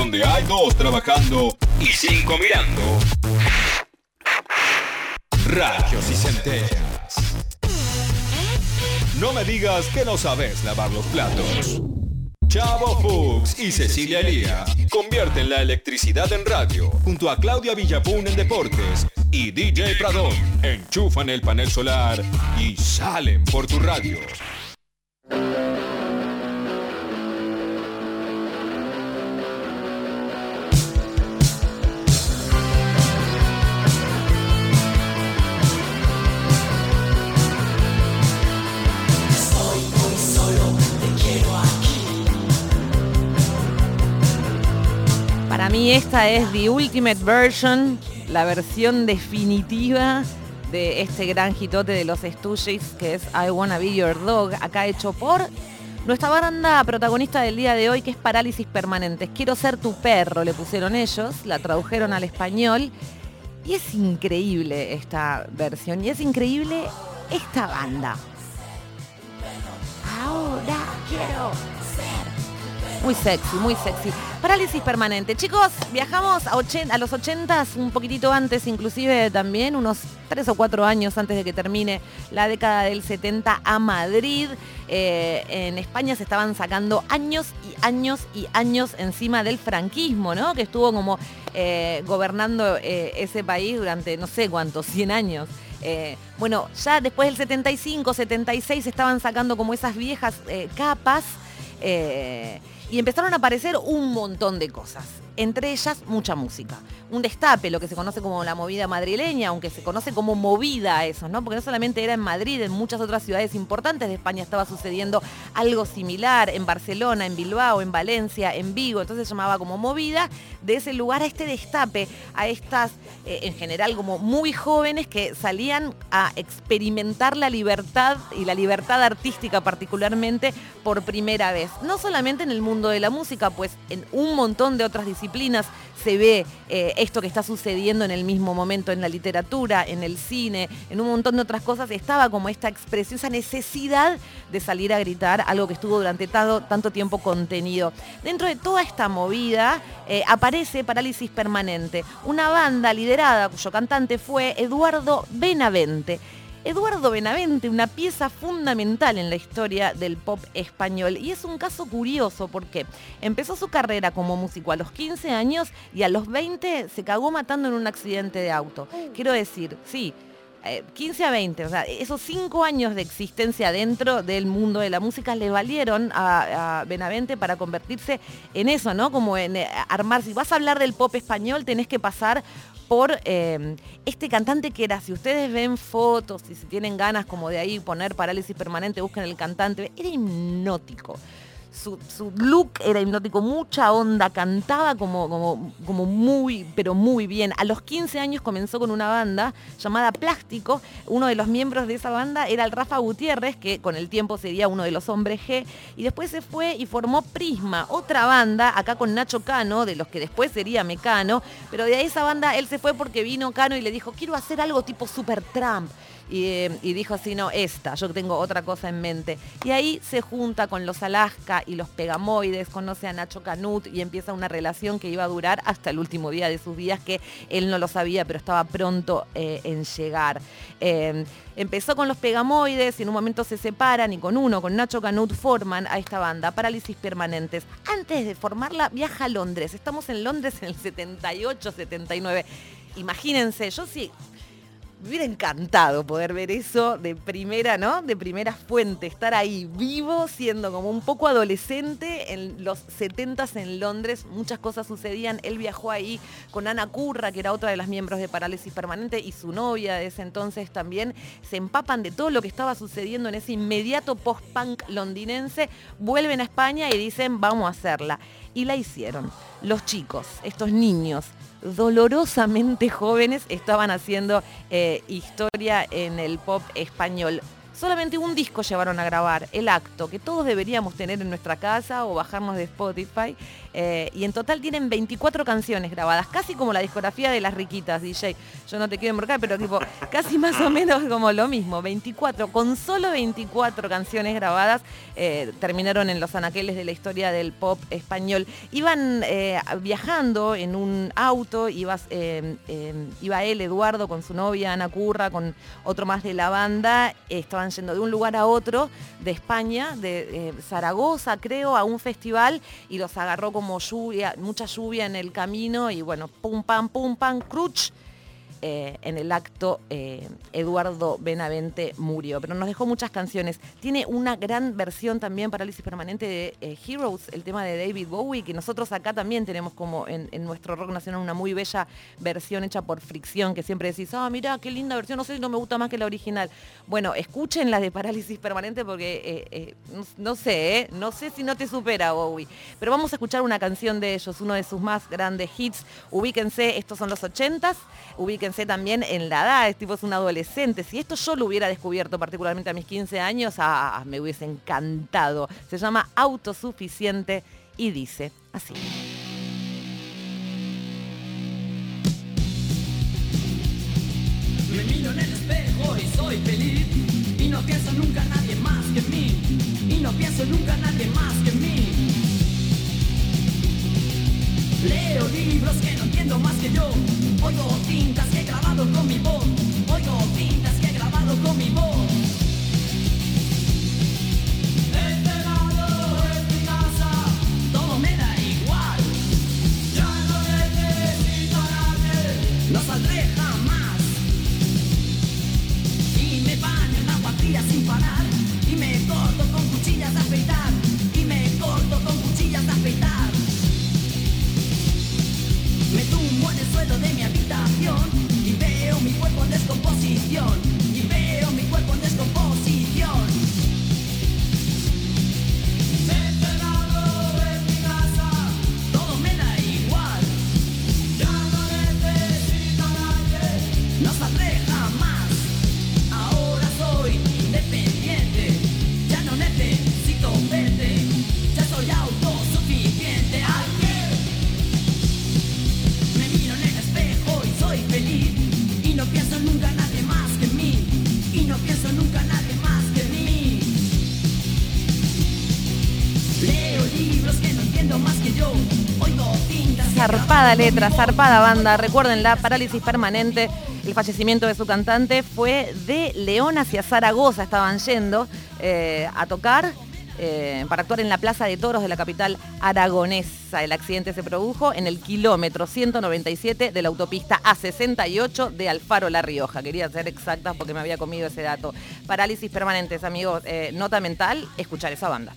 donde hay dos trabajando y cinco mirando. Rayos y centellas. No me digas que no sabes lavar los platos. Chavo Fuchs y Cecilia Elía convierten la electricidad en radio junto a Claudia Villapun en deportes y DJ Pradón enchufan el panel solar y salen por tu radio. Para mí esta es the ultimate version, la versión definitiva de este gran hitote de los Stooges que es I Wanna Be Your Dog, acá hecho por nuestra banda protagonista del día de hoy que es Parálisis Permanentes. Quiero ser tu perro, le pusieron ellos, la tradujeron al español y es increíble esta versión y es increíble esta banda. Ahora quiero muy sexy, muy sexy. Parálisis permanente. Chicos, viajamos a, a los 80, un poquitito antes, inclusive también, unos 3 o 4 años antes de que termine la década del 70 a Madrid. Eh, en España se estaban sacando años y años y años encima del franquismo, ¿no? Que estuvo como eh, gobernando eh, ese país durante no sé cuántos, 100 años. Bueno, ya después del 75, 76 estaban sacando como esas viejas capas y empezaron a aparecer un montón de cosas. Entre ellas, mucha música. Un destape, lo que se conoce como la movida madrileña, aunque se conoce como movida eso, ¿no? Porque no solamente era en Madrid, en muchas otras ciudades importantes de España estaba sucediendo algo similar, en Barcelona, en Bilbao, en Valencia, en Vigo, entonces se llamaba como movida, de ese lugar a este destape, a estas, eh, en general, como muy jóvenes que salían a experimentar la libertad y la libertad artística particularmente por primera vez. No solamente en el mundo de la música, pues en un montón de otras disciplinas se ve eh, esto que está sucediendo en el mismo momento en la literatura, en el cine, en un montón de otras cosas, estaba como esta expresión, esa necesidad de salir a gritar, algo que estuvo durante tanto, tiempo contenido. Dentro de toda esta movida eh, aparece Parálisis Permanente, una banda liderada cuyo cantante fue Eduardo Benavente. Eduardo Benavente, una pieza fundamental en la historia del pop español. Y es un caso curioso porque empezó su carrera como músico a los 15 años y a los 20 se cagó matando en un accidente de auto. Quiero decir, sí. Eh, 15 a 20, o sea, esos 5 años de existencia dentro del mundo de la música le valieron a, Benavente para convertirse en eso, ¿no? Como en eh, armar, si vas a hablar del pop español, tenés que pasar por eh, este cantante que era, si ustedes ven fotos y si tienen ganas como de ahí poner parálisis permanente, busquen el cantante, era hipnótico. Su, look era hipnótico, mucha onda, cantaba como, como, como muy, pero muy bien. A los 15 años comenzó con una banda llamada Plástico. Uno de los miembros de esa banda era el Rafa Gutiérrez, que con el tiempo sería uno de los hombres G. Y después se fue y formó Prisma, otra banda, acá con Nacho Cano, de los que después sería Mecano. Pero de esa banda él se fue porque vino Cano y le dijo, quiero hacer algo tipo Super Trump. Y, eh, y, dijo así, no, esta, yo tengo otra cosa en mente. Y ahí se junta con los Alaska y los Pegamoides, conoce a Nacho Canut y empieza una relación que iba a durar hasta el último día de sus días, que él no lo sabía, pero estaba pronto eh, en llegar. Eh, empezó con los Pegamoides y en un momento se separan y con uno, con Nacho Canut, forman a esta banda, Parálisis Permanentes. Antes de formarla, viaja a Londres. Estamos en Londres en el 78, 79. Imagínense, yo sí me hubiera encantado poder ver eso de primera, ¿no? De primera fuente, estar ahí vivo, siendo como un poco adolescente en los 70 en Londres, muchas cosas sucedían. Él viajó ahí con Ana Curra, que era otra de las miembros de Parálisis Permanente, y su novia de ese entonces también. Se empapan de todo lo que estaba sucediendo en ese inmediato post-punk londinense, vuelven a España y dicen, vamos a hacerla. Y la hicieron. Los chicos, estos niños, dolorosamente jóvenes estaban haciendo eh, historia en el pop español. Solamente un disco llevaron a grabar, El Acto, que todos deberíamos tener en nuestra casa o bajarnos de Spotify. Eh, y en total tienen 24 canciones grabadas, casi como la discografía de las riquitas, DJ. Yo no te quiero embarcar, pero tipo, casi más o menos como lo mismo. 24, con solo 24 canciones grabadas, eh, terminaron en los anaqueles de la historia del pop español. Iban eh, viajando en un auto, ibas, iba él, Eduardo, con su novia Ana Curra, con otro más de la banda, estaban yendo de un lugar a otro de España, de Zaragoza creo, a un festival y los agarró como mucha lluvia en el camino y bueno, pum, pam, pum, pam, cruch eh, en el acto eh, Eduardo Benavente murió, pero nos dejó muchas canciones. Tiene una gran versión también, Parálisis Permanente, de eh, Heroes, el tema de David Bowie, que nosotros acá también tenemos como en, nuestro rock nacional una muy bella versión hecha por Fricción, que siempre decís, ah, mira, qué linda versión, no sé no me gusta más que la original. Bueno, escuchen la de Parálisis Permanente porque no, sé, no sé si no te supera Bowie, pero vamos a escuchar una canción de ellos, uno de sus más grandes hits. Ubíquense, estos son los 80s, ubíquense también en la edad, es tipo es un adolescente. Si esto yo lo hubiera descubierto particularmente a mis 15 años, ah, me hubiese encantado. Se llama Autosuficiente y dice así. Me miro en el espejo y soy feliz. Y no pienso nunca nadie más que mí. Y no pienso nunca nadie más que mí. Leo libros que no entiendo más que yo. Oigo tintas con mi voz. Zarpada letra, zarpada banda. Recuerden la parálisis permanente. El fallecimiento de su cantante fue de León hacia Zaragoza. Estaban yendo eh, a tocar eh, para actuar en la Plaza de Toros de la capital aragonesa. El accidente se produjo en el kilómetro 197 de la autopista A68 de Alfaro La Rioja. Quería ser exacta porque me había comido ese dato. Parálisis permanentes, amigos. Eh, nota mental, escuchar esa banda.